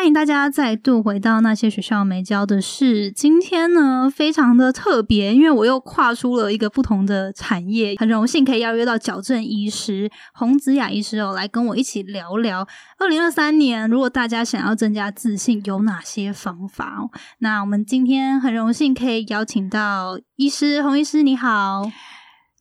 欢迎大家再度回到那些学校没教的事。今天呢，非常的特别，因为我又跨出了一个不同的产业，很荣幸可以邀约到矫正医师洪子雅医师哦，来跟我一起聊聊二零二三年，如果大家想要增加自信，有哪些方法？那我们今天很荣幸可以邀请到医师洪医师，你好。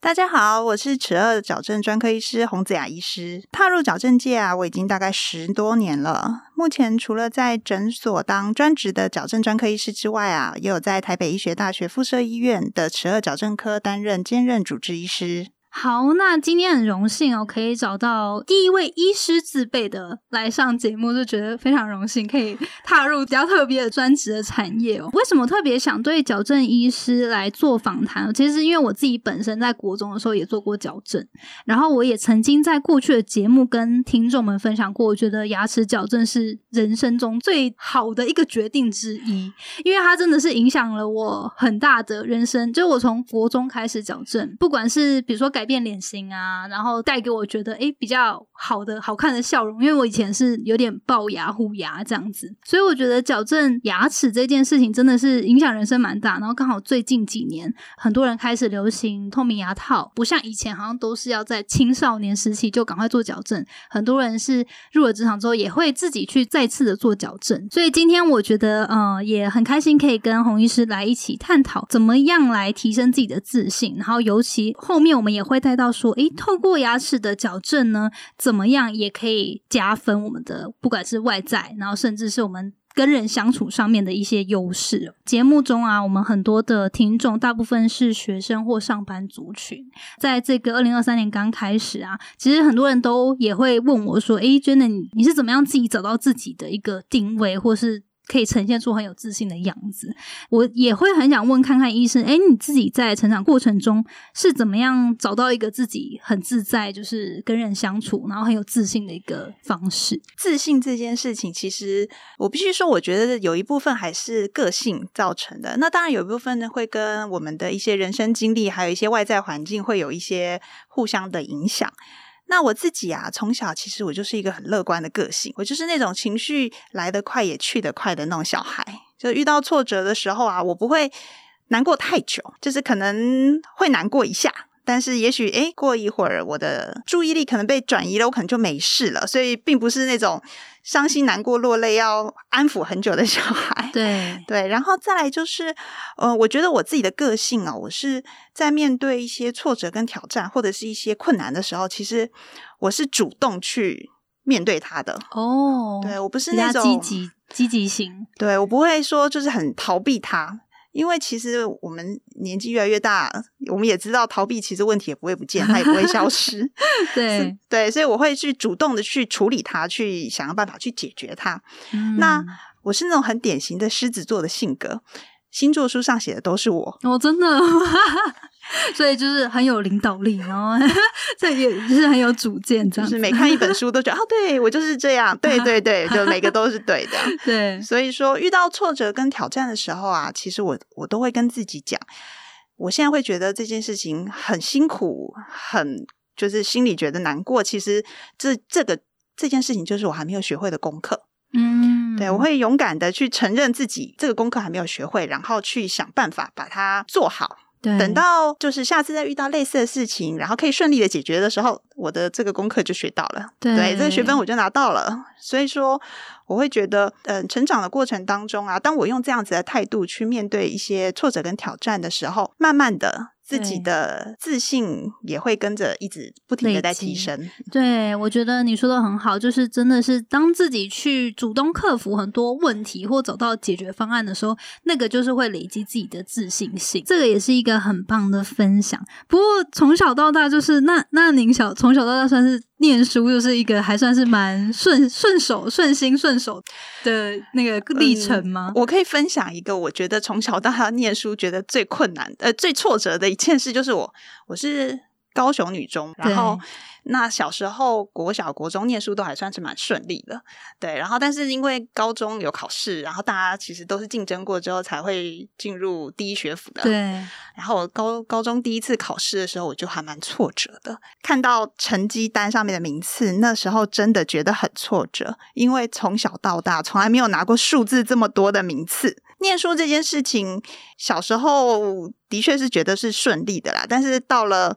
大家好，我是齿颚矫正专科医师洪子雅医师。踏入矫正界啊，我已经大概十多年了。目前除了在诊所当专职的矫正专科医师之外啊，也有在台北医学大学附设医院的齿颚矫正科担任兼任主治医师。好，那今天很荣幸哦，可以找到第一位医师自备的来上节目，就觉得非常荣幸，可以 踏入比较特别的专职的产业哦。为什么特别想对矫正医师来做访谈？其实因为我自己本身在国中的时候也做过矫正，然后我也曾经在过去的节目跟听众们分享过，我觉得牙齿矫正是人生中最好的一个决定之一，因为它真的是影响了我很大的人生。就我从国中开始矫正，不管是比如说改。变脸型啊，然后带给我觉得诶比较好的好看的笑容，因为我以前是有点龅牙虎牙这样子，所以我觉得矫正牙齿这件事情真的是影响人生蛮大。然后刚好最近几年，很多人开始流行透明牙套，不像以前好像都是要在青少年时期就赶快做矫正，很多人是入了职场之后也会自己去再次的做矫正。所以今天我觉得呃也很开心可以跟洪医师来一起探讨怎么样来提升自己的自信，然后尤其后面我们也会。带到说，诶，透过牙齿的矫正呢，怎么样也可以加分我们的，不管是外在，然后甚至是我们跟人相处上面的一些优势。节目中啊，我们很多的听众大部分是学生或上班族群，在这个二零二三年刚开始啊，其实很多人都也会问我说，诶，真的你你是怎么样自己找到自己的一个定位，或是？可以呈现出很有自信的样子，我也会很想问看看医生，哎，你自己在成长过程中是怎么样找到一个自己很自在，就是跟人相处，然后很有自信的一个方式？自信这件事情，其实我必须说，我觉得有一部分还是个性造成的。那当然有一部分呢，会跟我们的一些人生经历，还有一些外在环境会有一些互相的影响。那我自己啊，从小其实我就是一个很乐观的个性，我就是那种情绪来得快也去得快的那种小孩。就遇到挫折的时候啊，我不会难过太久，就是可能会难过一下。但是也许哎，过一会儿我的注意力可能被转移了，我可能就没事了。所以并不是那种伤心难过落泪要安抚很久的小孩。对 对，然后再来就是，呃，我觉得我自己的个性啊，我是在面对一些挫折跟挑战或者是一些困难的时候，其实我是主动去面对它的。哦，对我不是那种积极积极型，对我不会说就是很逃避它。因为其实我们年纪越来越大，我们也知道逃避其实问题也不会不见，它也不会消失。对对，所以我会去主动的去处理它，去想要办法去解决它。那我是那种很典型的狮子座的性格，星座书上写的都是我。我真的。所以就是很有领导力，然后这也是很有主见，就是每看一本 书都觉得哦，对我就是这样，对对对，就每个都是对的。对，所以说遇到挫折跟挑战的时候啊，其实我我都会跟自己讲，我现在会觉得这件事情很辛苦，很就是心里觉得难过。其实这这个这件事情就是我还没有学会的功课。嗯，对我会勇敢的去承认自己这个功课还没有学会，然后去想办法把它做好。等到就是下次再遇到类似的事情，然后可以顺利的解决的时候，我的这个功课就学到了，对这个学分我就拿到了。所以说，我会觉得，嗯，成长的过程当中啊，当我用这样子的态度去面对一些挫折跟挑战的时候，慢慢的。自己的自信也会跟着一直不停的在提升。对，我觉得你说的很好，就是真的是当自己去主动克服很多问题或找到解决方案的时候，那个就是会累积自己的自信心。这个也是一个很棒的分享。不过从小到大，就是那那您小从小到大算是。念书就是一个还算是蛮顺顺手、顺心顺手的那个历程吗？我可以分享一个，我觉得从小到大念书觉得最困难、呃最挫折的一件事，就是我我是高雄女中，然后那小时候国小、国中念书都还算是蛮顺利的，对。然后但是因为高中有考试，然后大家其实都是竞争过之后才会进入第一学府的，对。然后高高中第一次考试的时候，我就还蛮挫折的，看到成绩单上面的名次，那时候真的觉得很挫折，因为从小到大从来没有拿过数字这么多的名次。念书这件事情，小时候的确是觉得是顺利的啦，但是到了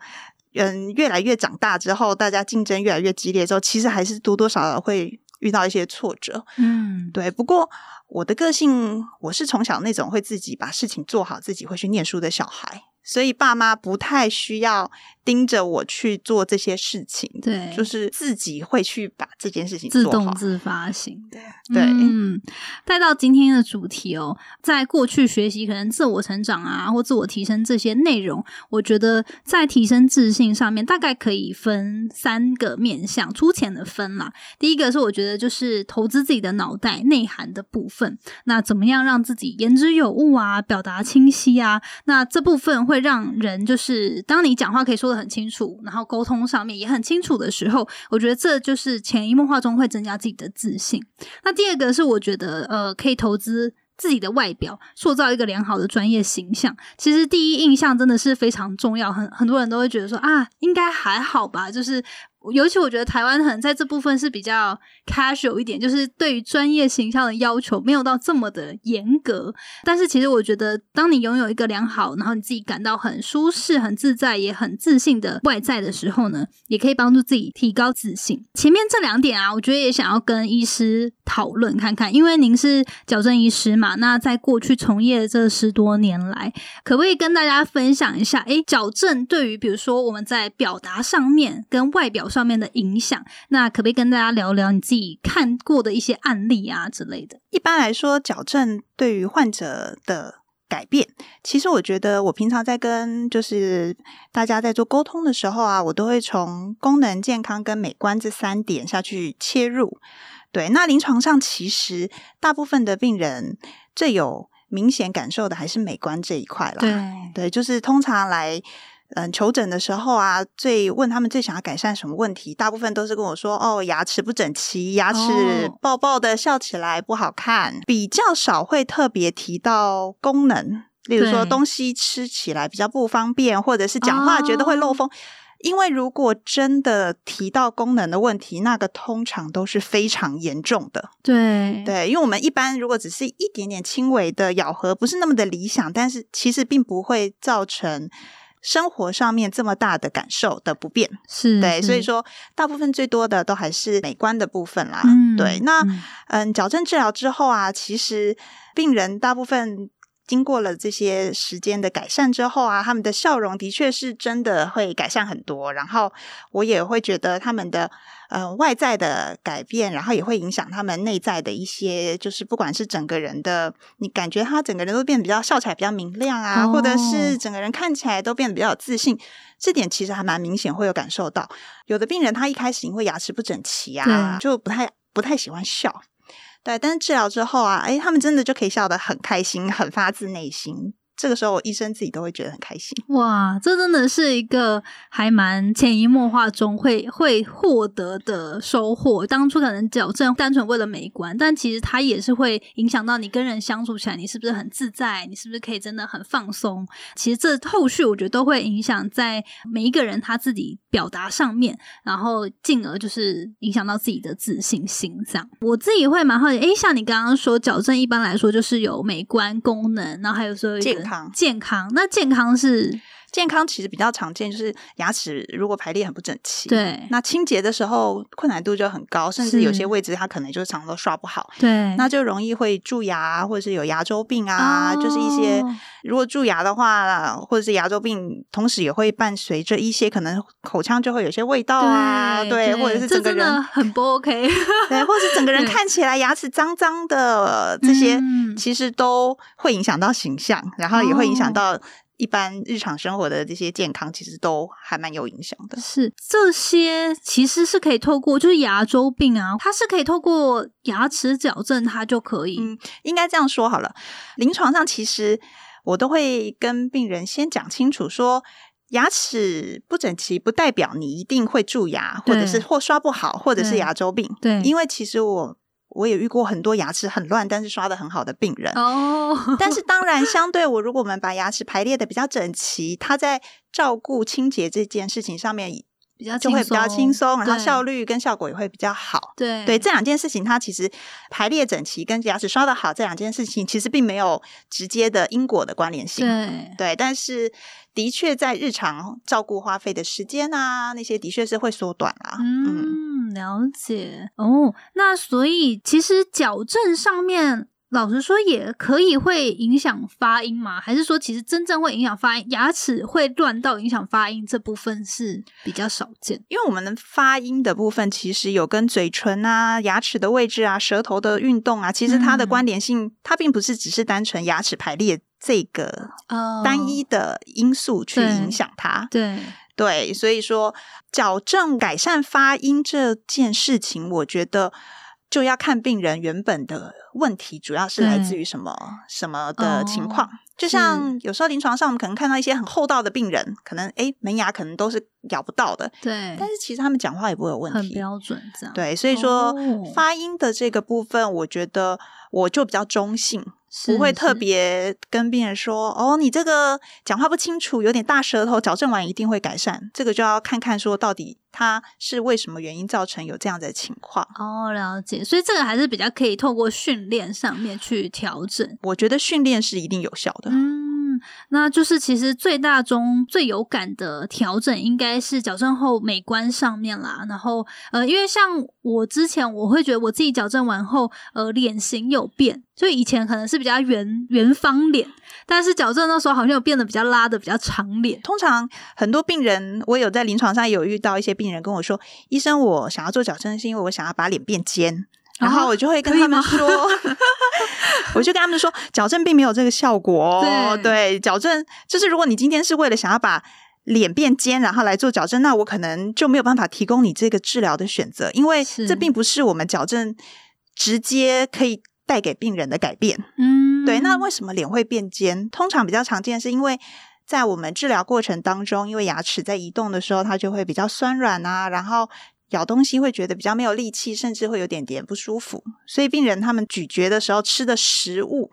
嗯越来越长大之后，大家竞争越来越激烈之后，其实还是多多少少会遇到一些挫折。嗯，对。不过我的个性，我是从小那种会自己把事情做好，自己会去念书的小孩。所以爸妈不太需要盯着我去做这些事情，对，就是自己会去把这件事情自动自发型的。对，嗯，带到今天的主题哦，在过去学习可能自我成长啊，或自我提升这些内容，我觉得在提升自信上面，大概可以分三个面向，粗浅的分啦。第一个是我觉得就是投资自己的脑袋内涵的部分，那怎么样让自己言之有物啊，表达清晰啊？那这部分。会会让人就是当你讲话可以说的很清楚，然后沟通上面也很清楚的时候，我觉得这就是潜移默化中会增加自己的自信。那第二个是我觉得呃，可以投资自己的外表，塑造一个良好的专业形象。其实第一印象真的是非常重要，很很多人都会觉得说啊，应该还好吧，就是。尤其我觉得台湾可能在这部分是比较 casual 一点，就是对于专业形象的要求没有到这么的严格。但是其实我觉得，当你拥有一个良好，然后你自己感到很舒适、很自在、也很自信的外在的时候呢，也可以帮助自己提高自信。前面这两点啊，我觉得也想要跟医师讨论看看，因为您是矫正医师嘛，那在过去从业这十多年来，可不可以跟大家分享一下？诶，矫正对于比如说我们在表达上面跟外表。上面的影响，那可不可以跟大家聊聊你自己看过的一些案例啊之类的？一般来说，矫正对于患者的改变，其实我觉得我平常在跟就是大家在做沟通的时候啊，我都会从功能、健康跟美观这三点下去切入。对，那临床上其实大部分的病人最有明显感受的还是美观这一块了。对，对，就是通常来。嗯，求诊的时候啊，最问他们最想要改善什么问题，大部分都是跟我说：“哦，牙齿不整齐，牙齿爆爆的，笑起来不好看。”比较少会特别提到功能，例如说东西吃起来比较不方便，或者是讲话觉得会漏风。因为如果真的提到功能的问题，那个通常都是非常严重的。对对，因为我们一般如果只是一点点轻微的咬合，不是那么的理想，但是其实并不会造成。生活上面这么大的感受的不便，是对，所以说大部分最多的都还是美观的部分啦。对，那嗯，矫正治疗之后啊，其实病人大部分。经过了这些时间的改善之后啊，他们的笑容的确是真的会改善很多。然后我也会觉得他们的呃外在的改变，然后也会影响他们内在的一些，就是不管是整个人的，你感觉他整个人都变得比较笑起来比较明亮啊，或者是整个人看起来都变得比较有自信，这点其实还蛮明显，会有感受到。有的病人他一开始因为牙齿不整齐啊，就不太不太喜欢笑。对，但是治疗之后啊，哎，他们真的就可以笑得很开心，很发自内心。这个时候，医生自己都会觉得很开心。哇，这真的是一个还蛮潜移默化中会会获得的收获。当初可能矫正单纯为了美观，但其实它也是会影响到你跟人相处起来，你是不是很自在？你是不是可以真的很放松？其实这后续我觉得都会影响在每一个人他自己表达上面，然后进而就是影响到自己的自信心。这样，我自己会蛮好奇。诶，像你刚刚说矫正，一般来说就是有美观功能，然后还有说健康。那健康是。健康其实比较常见，就是牙齿如果排列很不整齐，对，那清洁的时候困难度就很高，甚至有些位置它可能就是常常都刷不好，对，那就容易会蛀牙，或者是有牙周病啊，就是一些如果蛀牙的话，或者是牙周病，同时也会伴随着一些可能口腔就会有些味道啊，对，或者是整个人很不 OK，对，或者是整个人 看起来牙齿脏脏的，这些其实都会影响到形象，然后也会影响到。一般日常生活的这些健康，其实都还蛮有影响的。是这些其实是可以透过，就是牙周病啊，它是可以透过牙齿矫正，它就可以。嗯，应该这样说好了。临床上其实我都会跟病人先讲清楚，说牙齿不整齐不代表你一定会蛀牙，或者是或刷不好，或者是牙周病。对，因为其实我我也遇过很多牙齿很乱，但是刷的很好的病人。哦，但是当然，相对我，如果我们把牙齿排列的比较整齐，它在照顾清洁这件事情上面。比较就会比较轻松，然后效率跟效果也会比较好。对对，这两件事情，它其实排列整齐跟牙齿刷的好这两件事情，其实并没有直接的因果的关联性。对对，但是的确在日常照顾花费的时间啊，那些的确是会缩短啦。嗯，嗯，了解哦。那所以其实矫正上面。老实说，也可以会影响发音吗？还是说，其实真正会影响发音，牙齿会乱到影响发音这部分是比较少见。因为我们的发音的部分，其实有跟嘴唇啊、牙齿的位置啊、舌头的运动啊，其实它的嗯关联性，它并不是只是单纯牙齿排列这个哦单一的因素去影响它。对，对，所以说矫正改善发音这件事情，我觉得就要看病人原本的问题，主要是来自于什么什么的情况。就像有时候临床上，我们可能看到一些很厚道的病人，可能诶门牙可能都是咬不到的，对，但是其实他们讲话也不会有问题。很标准这样。对，所以说、哦发音的这个部分，我觉得我就比较中性，是不会特别跟病人说哦，你这个讲话不清楚，有点大舌头，矫正完一定会改善。这个就要看看说到底他是为什么原因造成有这样的情况。哦，了解。所以这个还是比较可以透过训练上面去调整。我觉得训练是一定有效的。嗯，那就是其实最大中最有感的调整，应该是矫正后美观上面啦。然后呃，因为像我之前，我会觉得我自己矫正完后，呃，脸型有变，就以前可能是比较圆圆方脸，但是矫正那时候好像有变得比较拉的比较长脸。通常很多病人，我有在临床上有遇到一些病人跟我说：“医生，我想要做矫正，是因为我想要把脸变尖。”然后我就会跟他们说，我就跟他们说，矫正并没有这个效果哦。对对，矫正就是如果你今天是为了想要把脸变尖，然后来做矫正，那我可能就没有办法提供你这个治疗的选择，因为是这并不是我们矫正直接可以带给病人的改变。嗯，对，那为什么脸会变尖？通常比较常见是因为在我们治疗过程当中，因为牙齿在移动的时候，它就会比较酸软啊，然后咬东西会觉得比较没有力气，甚至会有点点不舒服。所以病人他们咀嚼的时候吃的食物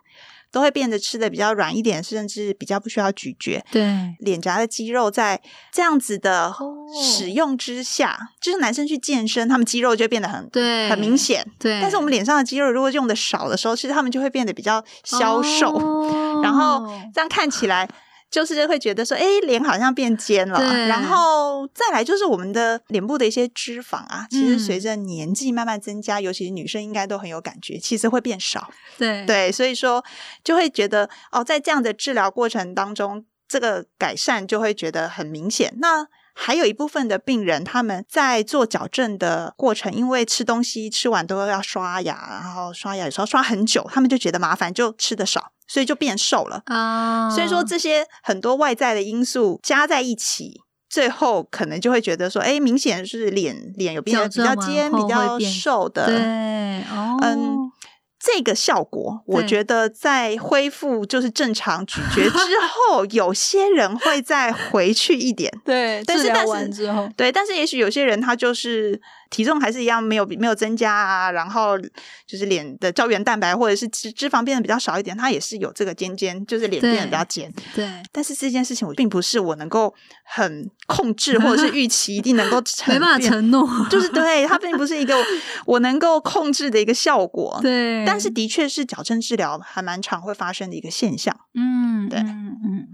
都会变得吃的比较软一点，甚至比较不需要咀嚼。对脸颊的肌肉在这样子的哦使用之下，就是男生去健身，他们肌肉就会变得很对很明显。对，但是我们脸上的肌肉如果用的少的时候，其实他们就会变得比较消瘦，哦 然后这样看起来就是会觉得说，哎，脸好像变尖了。对然后再来就是我们的脸部的一些脂肪啊，其实嗯随着年纪慢慢增加，尤其是女生应该都很有感觉，其实会变少。对对，所以说就会觉得哦，在这样的治疗过程当中，这个改善就会觉得很明显。那还有一部分的病人，他们在做矫正的过程，因为吃东西吃完都要刷牙，然后刷牙有时候刷很久，他们就觉得麻烦，就吃的少，所以就变瘦了。啊，所以说这些很多外在的因素加在一起。最后可能就会觉得说，哎，明显是脸脸有变得比较尖、比较瘦的，对哦，嗯，这个效果，我对觉得在恢复就是正常咀嚼之 后，有些人会再回去一点。对，但是但是完之后，对，但是也许有些人他就是体重还是一样没有没有增加啊，然后就是脸的胶原蛋白或者是脂脂肪变得比较少一点，它也是有这个尖尖，就是脸变得比较尖。对但是这件事情我并不是我能够很控制，或者是预期一定能够 没办法承诺，就是对它并不是一个我能够控制的一个效果。对，但是的确是矫正治疗还蛮常会发生的一个现象。嗯，对嗯嗯。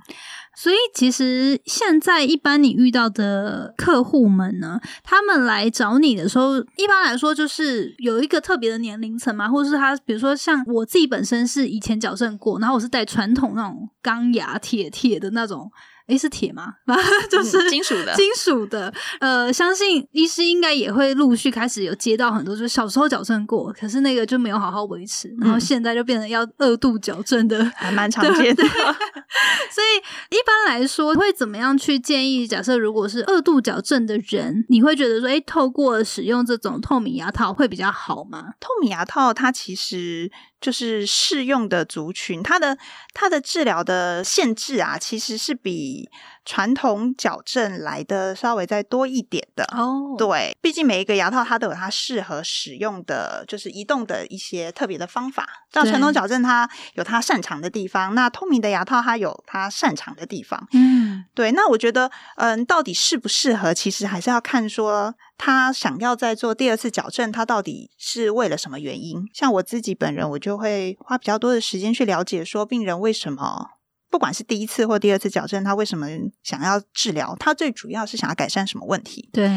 所以其实现在一般你遇到的客户们呢，他们来找你的时候，一般来说就是有一个特别的年龄层嘛，或者是他，比如说像我自己本身是以前矫正过，然后我是戴传统那种钢牙铁铁的那种，诶，是铁吗？就是嗯金属的金属的。呃，相信医师应该也会陆续开始有接到很多，就是小时候矫正过，可是那个就没有好好维持，然后嗯现在就变成要二度矫正的还蛮常见的。所以一般来说，会怎么样去建议？假设如果是二度矫正的人，你会觉得说，哎，透过使用这种透明牙套会比较好吗？透明牙套它其实就是适用的族群，它的它的治疗的限制啊，其实是比传统矫正来的稍微再多一点的。哦，对，毕竟每一个牙套它都有它适合使用的，就是移动的一些特别的方法。像对传统矫正它有它擅长的地方，那透明的牙套它有它擅长的地方。嗯，对，那我觉得，嗯，到底适不适合，其实还是要看说他想要再做第二次矫正，他到底是为了什么原因。像我自己本人，我就会花比较多的时间去了解，说病人为什么。不管是第一次或第二次矫正，他为什么想要治疗？他最主要是想要改善什么问题？对，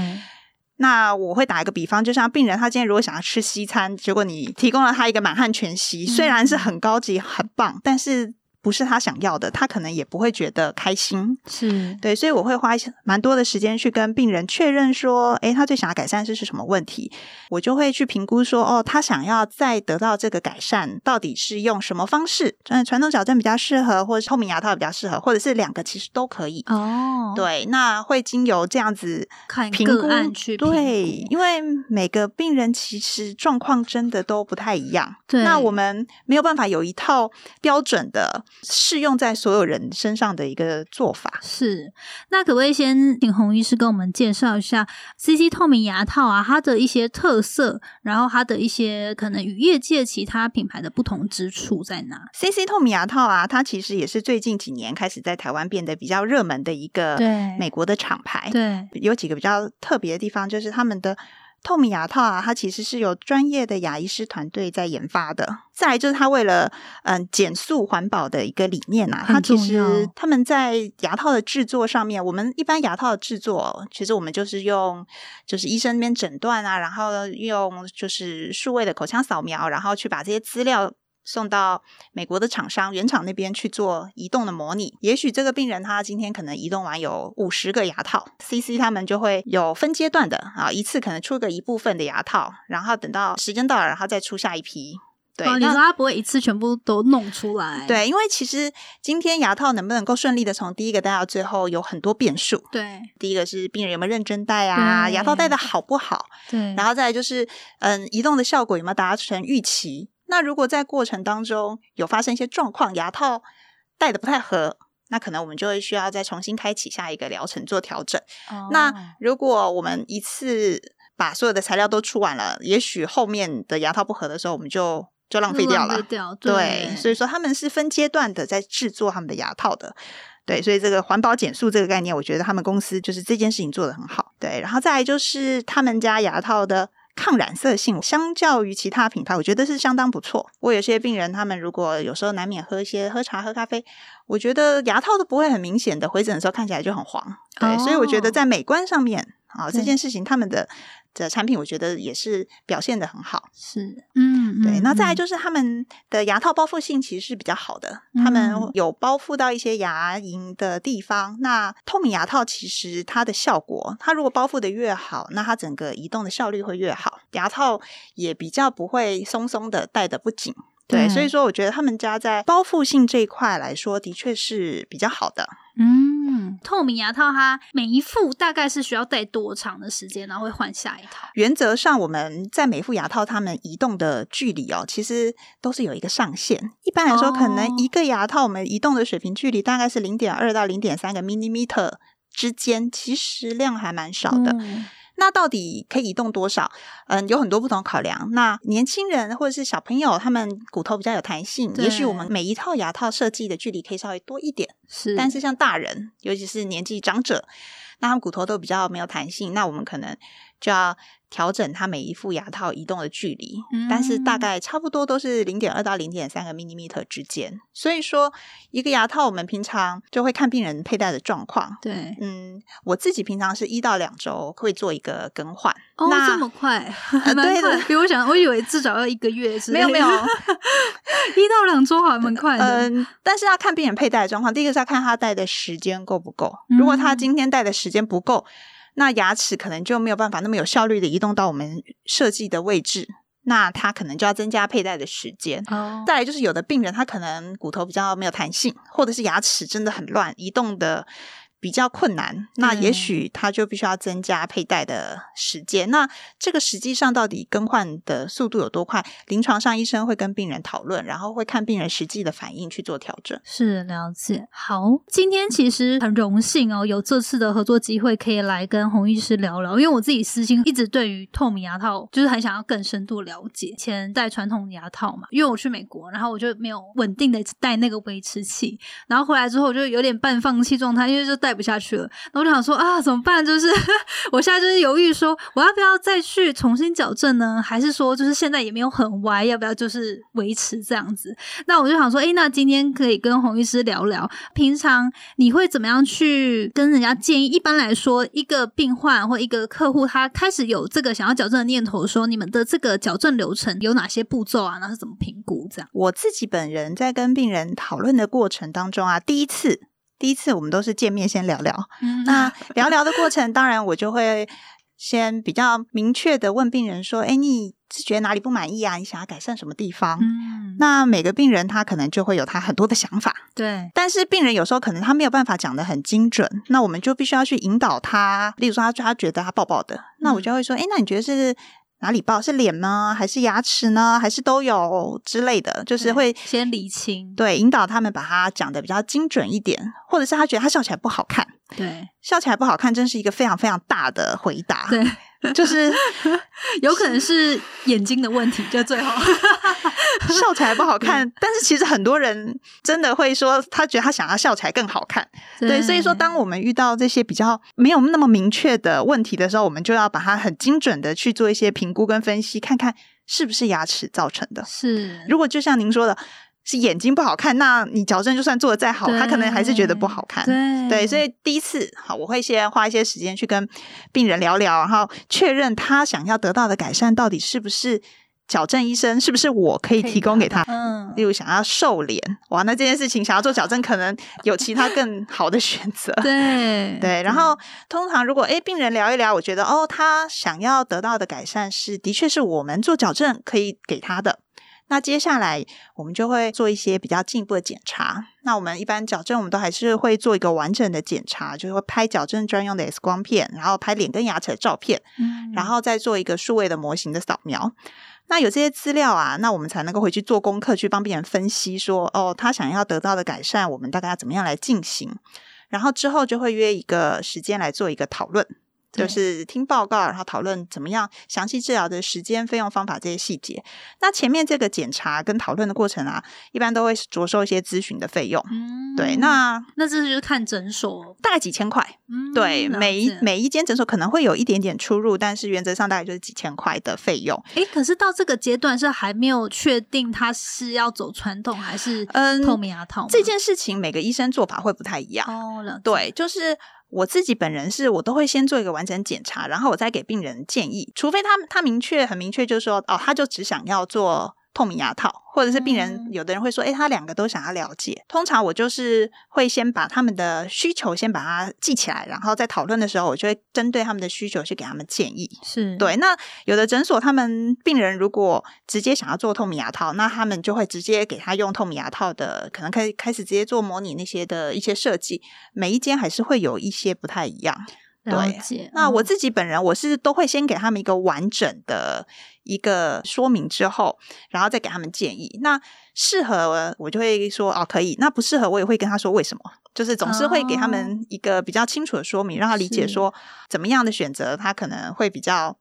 那我会打一个比方，就像病人他今天如果想要吃西餐，结果你提供了他一个满汉全席，虽然是很高级、很棒，但是不是他想要的，他可能也不会觉得开心。是，对，所以我会花蛮多的时间去跟病人确认说，诶，他最想要改善是是什么问题，我就会去评估说，哦，他想要再得到这个改善，到底是用什么方式？嗯，传统矫正比较适合，或者是透明牙套比较适合，或者是两个其实都可以。哦，，对，那会经由这样子看个评估案去评对，因为每个病人其实状况真的都不太一样。对那我们没有办法有一套标准的适用在所有人身上的一个做法。是，那可不可以先请洪医师跟我们介绍一下 CC 透明牙套啊，它的一些特色，然后它的一些可能与业界其他品牌的不同之处在哪？CC 透明牙套啊，它其实也是最近几年开始在台湾变得比较热门的一个对美国的厂牌。对，有几个比较特别的地方，就是他们的透明牙套啊，它其实是有专业的牙医师团队在研发的。再来就是它为了嗯减速环保的一个理念啊，它其实他们在牙套的制作上面，我们一般牙套的制作，其实我们就是用就是医生那边诊断啊，然后用就是数位的口腔扫描，然后去把这些资料。送到美国的厂商原厂那边去做移动的模拟。也许这个病人他今天可能移动完有五十个牙套，CC 他们就会有分阶段的啊，一次可能出个一部分的牙套，然后等到时间到了，然后再出下一批。对，哦，你那说他不会一次全部都弄出来？对，因为其实今天牙套能不能够顺利的从第一个戴到最后，有很多变数。对第一个是病人有没有认真戴啊，牙套戴的好不好，对，然后再来就是，嗯，移动的效果有没有达成预期？那如果在过程当中有发生一些状况，牙套戴的不太合，那可能我们就会需要再重新开启下一个疗程做调整。哦那如果我们一次把所有的材料都出完了，也许后面的牙套不合的时候，我们就就浪费掉了对，所以说他们是分阶段的在制作他们的牙套的。对，所以这个环保减速这个概念，我觉得他们公司就是这件事情做得很好。对，然后再来就是他们家牙套的抗染色性，相较于其他品牌，我觉得是相当不错。我有些病人，他们如果有时候难免喝一些喝茶、喝咖啡，我觉得牙套都不会很明显的回诊的时候看起来就很黄。对，所以我觉得哦在美观上面啊，这件事情他们的的产品，我觉得也是表现的很好。是，嗯，对，嗯那再来嗯就是他们的牙套包覆性其实是比较好的，他们嗯有包覆到一些牙龈的地方。那透明牙套其实它的效果，它如果包覆的越好，那它整个移动的效率会越好，牙套也比较不会松松的戴的不紧。对，对所以说我觉得他们家在包覆性这一块来说，的确是比较好的。嗯，透明牙套它每一副大概是需要戴多长的时间，然后会换下一套？原则上，我们在每副牙套它们移动的距离哦，其实都是有一个上限。一般来说，可能哦一个牙套我们移动的水平距离大概是零点二到零点三个 millimeter 之间，其实量还蛮少的。嗯那到底可以移动多少？嗯，有很多不同考量。那年轻人或者是小朋友，他们骨头比较有弹性，也许我们每一套牙套设计的距离可以稍微多一点。是，但是像大人，尤其是年纪长者，那他们骨头都比较没有弹性，那我们可能就要调整它每一副牙套移动的距离，但是大嗯概差不多都是零点二到零点三个 millimeter 之间。所以说，一个牙套我们平常就会看病人佩戴的状况。对，嗯，我自己平常是一到两周会做一个更换。哦，那这么快，还 蛮对的快比我想，我以为至少要一个月没有没有，一到两周还蛮快的。嗯，但是要看病人佩戴的状况。第一个是要看他戴的时间够不够。如果他嗯今天戴的时间不够，那牙齿可能就没有办法那么有效率的移动到我们设计的位置，那它可能就要增加佩戴的时间。哦，再来就是有的病人他可能骨头比较没有弹性，或者是牙齿真的很乱，移动的比较困难，那也许他就必须要增加佩戴的时间。那这个实际上到底更换的速度有多快？临床上医生会跟病人讨论，然后会看病人实际的反应去做调整。是了解。好，今天其实很荣幸哦，有这次的合作机会可以来跟洪医师聊聊，因为我自己私心一直对于透明牙套就是很想要更深度了解。以前戴传统牙套嘛，因为我去美国，然后我就没有稳定的戴那个维持器，然后回来之后我就有点半放弃状态，因为就戴不下去了。然后我就想说啊，怎么办？就是 我现在就是犹豫说，我要不要再去重新矫正呢？还是说就是现在也没有很歪，要不要就是维持这样子？那我就想说，诶，那今天可以跟洪医师聊聊，平常你会怎么样去跟人家建议？一般来说，一个病患或一个客户，他开始有这个想要矫正的念头的时候，你们的这个矫正流程有哪些步骤啊？那是怎么评估？这样？我自己本人在跟病人讨论的过程当中啊，第一次第一次我们都是见面先聊聊，嗯 那聊聊的过程，当然我就会先比较明确的问病人说：“哎，你是觉得哪里不满意啊？你想要改善什么地方？”嗯，那每个病人他可能就会有他很多的想法，对，但是病人有时候可能他没有办法讲的很精准，那我们就必须要去引导他。例如说他他觉得他抱抱的，那我就会说：“哎，那你觉得是？”哪里爆是脸呢，还是牙齿呢，还是都有之类的？就是会先理清，对引导他们把它讲的比较精准一点，或者是他觉得他笑起来不好看，对笑起来不好看，真是一个非常非常大的回答。对，就是有可能是眼睛的问题，就最后 笑起来不好看，但是其实很多人真的会说，他觉得他想要笑起来更好看。对，所以说，当我们遇到这些比较没有那么明确的问题的时候，我们就要把它很精准的去做一些评估跟分析，看看是不是牙齿造成的。是如果就像您说的，是眼睛不好看，那你矫正就算做的再好，他可能还是觉得不好看。对对，所以第一次好，我会先花一些时间去跟病人聊聊，然后确认他想要得到的改善到底是不是矫正医生，是不是我可以提供给他。嗯，例如想要瘦脸，哇，那这件事情想要做矫正，可能有其他更好的选择。对对，然后通常如果诶病人聊一聊，我觉得哦，他想要得到的改善是，的确是我们做矫正可以给他的。那接下来我们就会做一些比较进一步的检查。那我们一般矫正，我们都还是会做一个完整的检查，就是会拍矫正专用的 X 光片，然后拍脸跟牙齿的照片，嗯然后再做一个数位的模型的扫描。那有这些资料啊，那我们才能够回去做功课，去帮病人分析说，哦，他想要得到的改善，我们大概要怎么样来进行。然后之后就会约一个时间来做一个讨论，对就是听报告，然后讨论怎么样详细治疗的时间、费用、方法这些细节。那前面这个检查跟讨论的过程啊，一般都会着收一些咨询的费用。嗯对，那那这就是看诊所，大概几千块。嗯对，每一解每一间诊所可能会有一点点出入，但是原则上大概就是几千块的费用。诶，可是到这个阶段是还没有确定他是要走传统还是嗯透明牙套吗这件事情每个医生做法会不太一样。哦了，对，就是我自己本人是我都会先做一个完整检查，然后我再给病人建议，除非他他明确很明确，就是说哦，他就只想要做。透明牙套，或者是病人，嗯有的人会说，诶，他两个都想要了解。通常我就是会先把他们的需求先把它记起来，然后在讨论的时候，我就会针对他们的需求去给他们建议。是，对，那有的诊所他们病人如果直接想要做透明牙套，那他们就会直接给他用透明牙套的，可能开开始直接做模拟那些的一些设计。每一间还是会有一些不太一样。了解。那我嗯自己本人，我是都会先给他们一个完整的一个说明之后，然后再给他们建议。那适合我就会说哦可以，那不适合我也会跟他说为什么，就是总是会给他们一个比较清楚的说明，让他理解说怎么样的选择他可能会比较。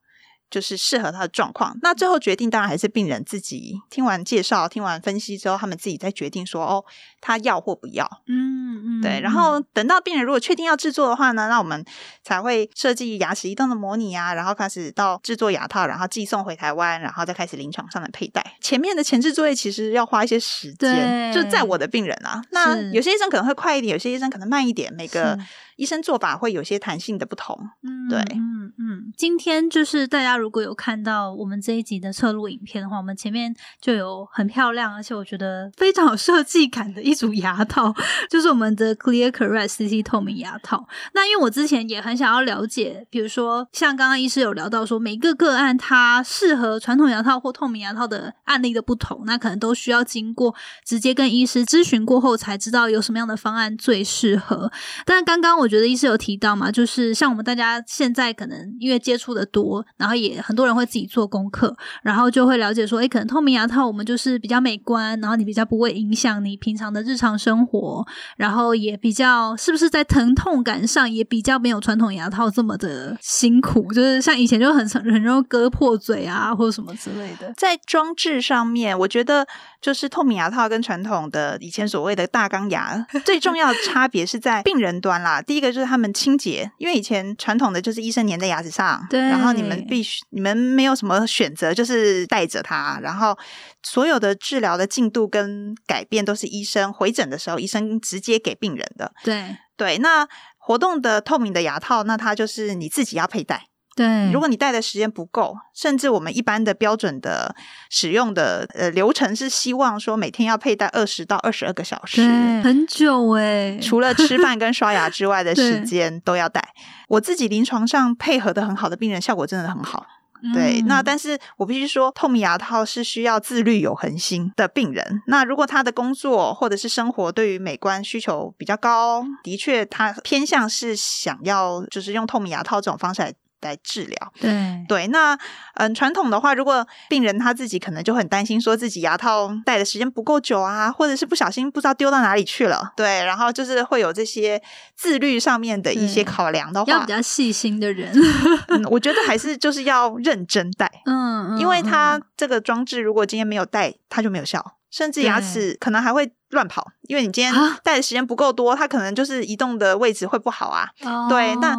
就是适合他的状况，那最后决定当然还是病人自己听完介绍、听完分析之后，他们自己再决定说哦，他要或不要。嗯嗯，对，然嗯。后等到病人如果确定要制作的话呢，那我们才会设计牙齿移动的模拟啊，然后开始到制作牙套，然后寄送回台湾，然后再开始临床上的佩戴。前面的前置作业其实要花一些时间，对就在我的病人啊，那有些医生可能会快一点，有些医生可能慢一点，每个是医生做法会有些弹性的不同。嗯对嗯嗯，今天就是大家如果有看到我们这一集的侧录影片的话，我们前面就有很漂亮，而且我觉得非常有设计感的一组牙套，就是我们的 Clear Correct CC 透明牙套。那因为我之前也很想要了解，比如说像刚刚医师有聊到说，每个个案它适合传统牙套或透明牙套的案例的不同，那可能都需要经过直接跟医师咨询过后才知道有什么样的方案最适合。但刚刚我我觉得医师有提到嘛，就是像我们大家现在可能因为接触的多，然后也很多人会自己做功课，然后就会了解说，诶，可能透明牙套我们就是比较美观，然后你比较不会影响你平常的日常生活，然后也比较是不是在疼痛感上也比较没有传统牙套这么的辛苦，就是像以前就很很容易割破嘴啊或者什么之类的。在装置上面，我觉得就是透明牙套跟传统的以前所谓的大钢牙最重要的差别是在病人端啦。第一个就是他们清洁，因为以前传统的就是医生粘在牙齿上，对，然后你们必须你们没有什么选择，就是带着它，然后所有的治疗的进度跟改变都是医生回诊的时候医生直接给病人的。对对，那活动的透明的牙套，那它就是你自己要佩戴。对，如果你戴的时间不够，甚至我们一般的标准的使用的呃流程是希望说每天要佩戴二十到二十二个小时，很久哎。除了吃饭跟刷牙之外的 时间都要戴。我自己临床上配合的很好的病人，效果真的很好。对，那但是我必须说，透明牙套是需要自律有恒心的病人。那如果他的工作或者是生活对于美观需求比较高，的确他偏向是想要就是用透明牙套这种方式来。来治疗，对。对，那嗯，传统的话，如果病人他自己可能就很担心，说自己牙套戴的时间不够久啊，或者是不小心不知道丢到哪里去了，对，然后就是会有这些自律上面的一些考量的话，要比较细心的人，我觉得还是就是要认真戴，嗯，因为他这个装置如果今天没有戴，他就没有效，甚至牙齿可能还会乱跑，因为你今天戴的时间不够多，它可能就是移动的位置会不好啊，对，那。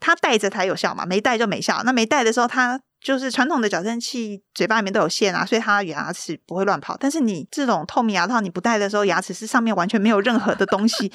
他带着才有效嘛，没带就没效。那没带的时候，他就是传统的矫正器，嘴巴里面都有线啊，所以它牙齿不会乱跑。但是你这种透明牙套，你不戴的时候，牙齿是上面完全没有任何的东西，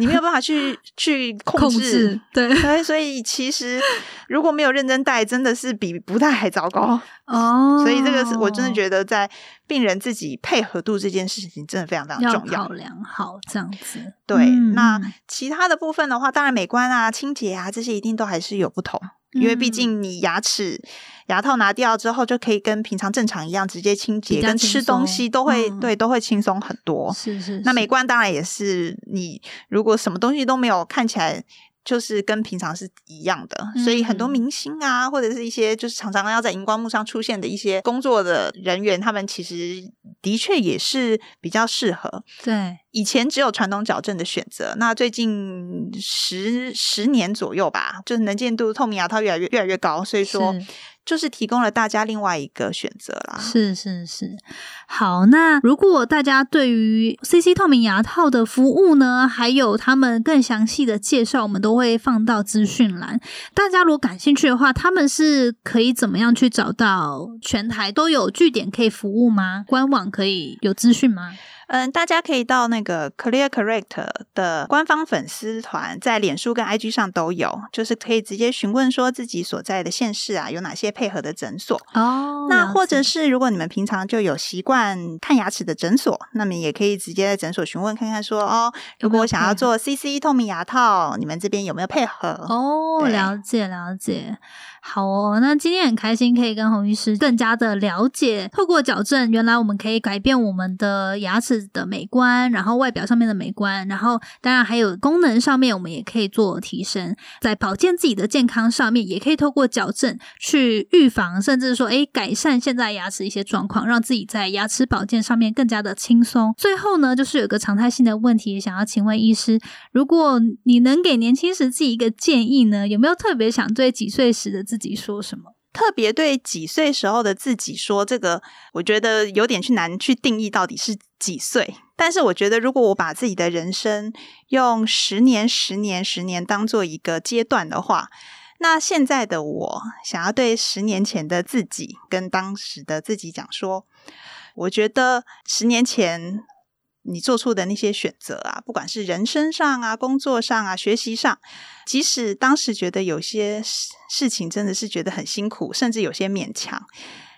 你没有办法去去控制。对，所以其实如果没有认真戴，真的是比不戴还糟糕哦。所以这个是我真的觉得，在病人自己配合度这件事情，真的非常非常重要，考量好这样子。对，那其他的部分的话，当然美观啊、清洁啊这些一定都还是有不同。因为毕竟你牙齿牙套拿掉之后，就可以跟平常正常一样直接清洁，跟吃东西都会对都会轻松很多。是是，那美观当然也是你如果什么东西都没有，看起来。就是跟平常是一样的，所以很多明星啊，或者是一些就是常常要在荧光幕上出现的一些工作的人员，他们其实的确也是比较适合。对，以前只有传统矫正的选择，那最近十十年左右吧，就是能见度透明牙套越来越越来越高，所以说。就是提供了大家另外一个选择啦。是是是，好，那如果大家对于 CC 透明牙套的服务呢，还有他们更详细的介绍，我们都会放到资讯栏。大家如果感兴趣的话，他们是可以怎么样去找到全台都有据点可以服务吗？官网可以有资讯吗？嗯，大家可以到那个 Clear Correct 的官方粉丝团，在脸书跟 IG 上都有，就是可以直接询问说自己所在的县市啊有哪些配合的诊所哦。那或者是如果你们平常就有习惯看牙齿的诊所，那么也可以直接在诊所询问看看说哦，如果我想要做 CC 透明牙套，你们这边有没有配合？哦，了解了解。好哦，那今天很开心可以跟洪医师更加的了解，透过矫正，原来我们可以改变我们的牙齿的美观，然后外表上面的美观，然后当然还有功能上面，我们也可以做提升，在保健自己的健康上面，也可以透过矫正去预防，甚至说，诶改善现在牙齿一些状况，让自己在牙齿保健上面更加的轻松。最后呢，就是有个常态性的问题，想要请问医师，如果你能给年轻时自己一个建议呢，有没有特别想对几岁时的自自己说什么？特别对几岁时候的自己说这个，我觉得有点去难去定义到底是几岁。但是我觉得，如果我把自己的人生用十年、十年、十年当做一个阶段的话，那现在的我想要对十年前的自己跟当时的自己讲说，我觉得十年前你做出的那些选择啊，不管是人生上啊、工作上啊、学习上，即使当时觉得有些事事情真的是觉得很辛苦，甚至有些勉强，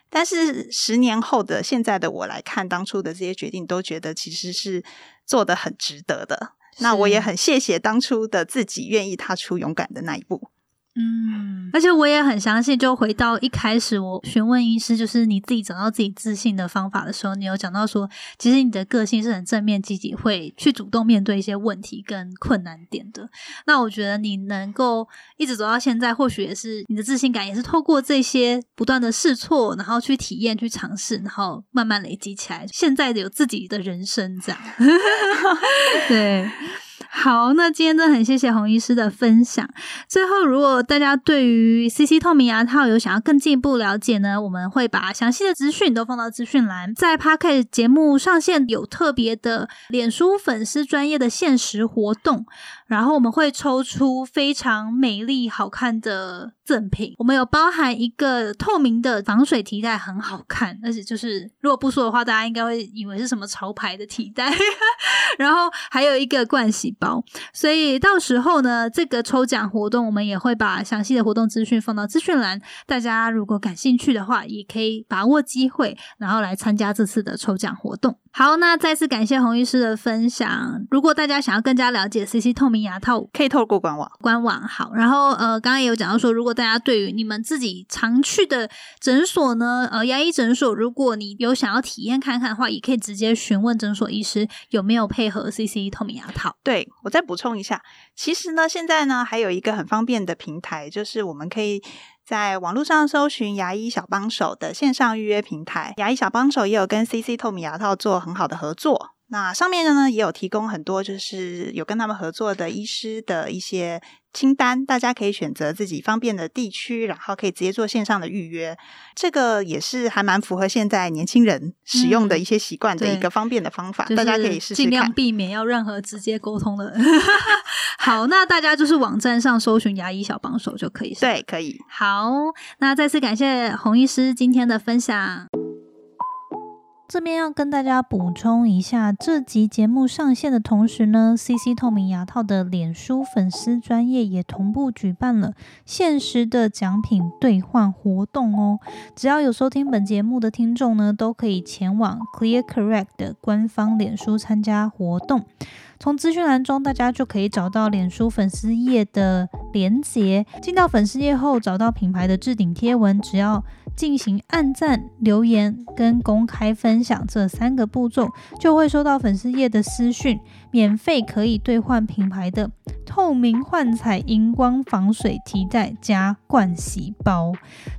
但是十年后的现在的我来看，当初的这些决定，都觉得其实是做的很值得的。那我也很谢谢当初的自己，愿意踏出勇敢的那一步。嗯，而且我也很相信，就回到一开始我询问医师，就是你自己找到自己自信的方法的时候，你有讲到说，其实你的个性是很正面积极，会去主动面对一些问题跟困难点的。那我觉得你能够一直走到现在，或许也是你的自信感，也是透过这些不断的试错，然后去体验、去尝试，然后慢慢累积起来，现在有自己的人生这样。对。好，那今天真的很谢谢洪医师的分享。最后，如果大家对于 CC 透明牙套有想要更进一步了解呢，我们会把详细的资讯都放到资讯栏。在 p a r k e t 节目上线有特别的脸书粉丝专业的限时活动。然后我们会抽出非常美丽好看的赠品，我们有包含一个透明的防水提袋，很好看，而且就是如果不说的话，大家应该会以为是什么潮牌的提袋。然后还有一个盥洗包，所以到时候呢，这个抽奖活动我们也会把详细的活动资讯放到资讯栏，大家如果感兴趣的话，也可以把握机会，然后来参加这次的抽奖活动。好，那再次感谢洪医师的分享。如果大家想要更加了解 CC 透明牙套，可以透过官网。官网好，然后呃，刚刚也有讲到说，如果大家对于你们自己常去的诊所呢，呃，牙医诊所，如果你有想要体验看看的话，也可以直接询问诊所医师有没有配合 CC 透明牙套。对我再补充一下，其实呢，现在呢还有一个很方便的平台，就是我们可以。在网络上搜寻牙医小帮手的线上预约平台，牙医小帮手也有跟 CC 透明牙套做很好的合作。那上面呢也有提供很多，就是有跟他们合作的医师的一些。清单，大家可以选择自己方便的地区，然后可以直接做线上的预约。这个也是还蛮符合现在年轻人使用的一些习惯的一个方便的方法，大家可以试试尽量避免要任何直接沟通的。好，那大家就是网站上搜寻牙医小帮手就可以。对，可以。好，那再次感谢洪医师今天的分享。这边要跟大家补充一下，这集节目上线的同时呢，CC 透明牙套的脸书粉丝专业也同步举办了限时的奖品兑换活动哦。只要有收听本节目的听众呢，都可以前往 Clear Correct 的官方脸书参加活动。从资讯栏中，大家就可以找到脸书粉丝页的连结。进到粉丝页后，找到品牌的置顶贴文，只要进行按赞、留言跟公开分享这三个步骤，就会收到粉丝页的私讯，免费可以兑换品牌的透明幻彩荧光防水提袋加冠洗包。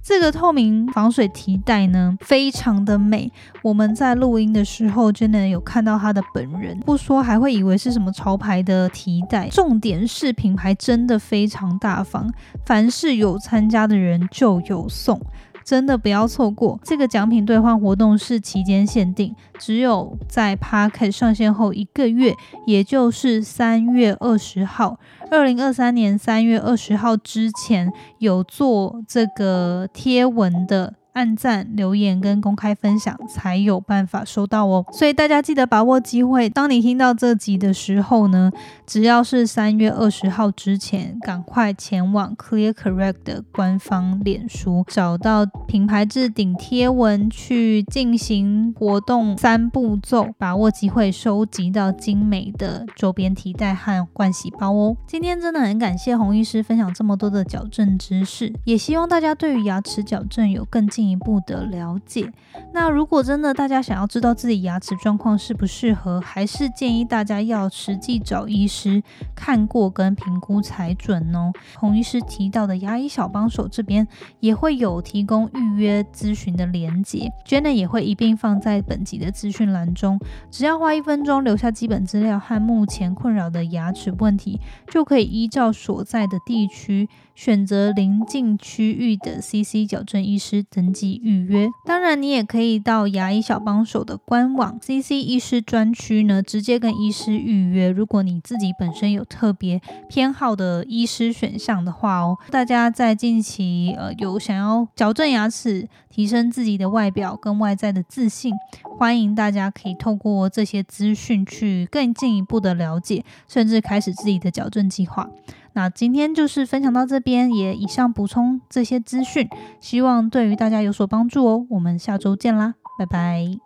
这个透明防水提袋呢，非常的美。我们在录音的时候，真的有看到它的本人，不说还会以为是什么潮牌的提袋。重点是品牌真的非常大方，凡是有参加的人就有送。真的不要错过这个奖品兑换活动，是期间限定，只有在 Park 上线后一个月，也就是三月二十号，二零二三年三月二十号之前有做这个贴文的。按赞、留言跟公开分享才有办法收到哦，所以大家记得把握机会。当你听到这集的时候呢，只要是三月二十号之前，赶快前往 Clear Correct 的官方脸书，找到品牌置顶贴文去进行活动三步骤，把握机会收集到精美的周边提袋和盥洗包哦。今天真的很感谢洪医师分享这么多的矫正知识，也希望大家对于牙齿矫正有更进。进一步的了解。那如果真的大家想要知道自己牙齿状况适不适合，还是建议大家要实际找医师看过跟评估才准哦。洪医师提到的牙医小帮手这边也会有提供预约咨询的连结，Jenna 也会一并放在本集的资讯栏中。只要花一分钟留下基本资料和目前困扰的牙齿问题，就可以依照所在的地区。选择邻近区域的 CC 矫正医师登记预约。当然，你也可以到牙医小帮手的官网 CC 医师专区呢，直接跟医师预约。如果你自己本身有特别偏好的医师选项的话哦，大家在近期呃有想要矫正牙齿、提升自己的外表跟外在的自信，欢迎大家可以透过这些资讯去更进一步的了解，甚至开始自己的矫正计划。那今天就是分享到这边，也以上补充这些资讯，希望对于大家有所帮助哦。我们下周见啦，拜拜！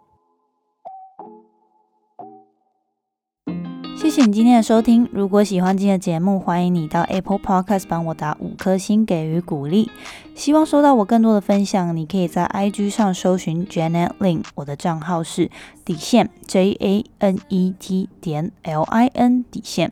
谢谢你今天的收听。如果喜欢今天的节目，欢迎你到 Apple Podcast 帮我打五颗星给予鼓励。希望收到我更多的分享，你可以在 IG 上搜寻 Janet Lin，我的账号是底线 J A N E T 点 L I N 底线。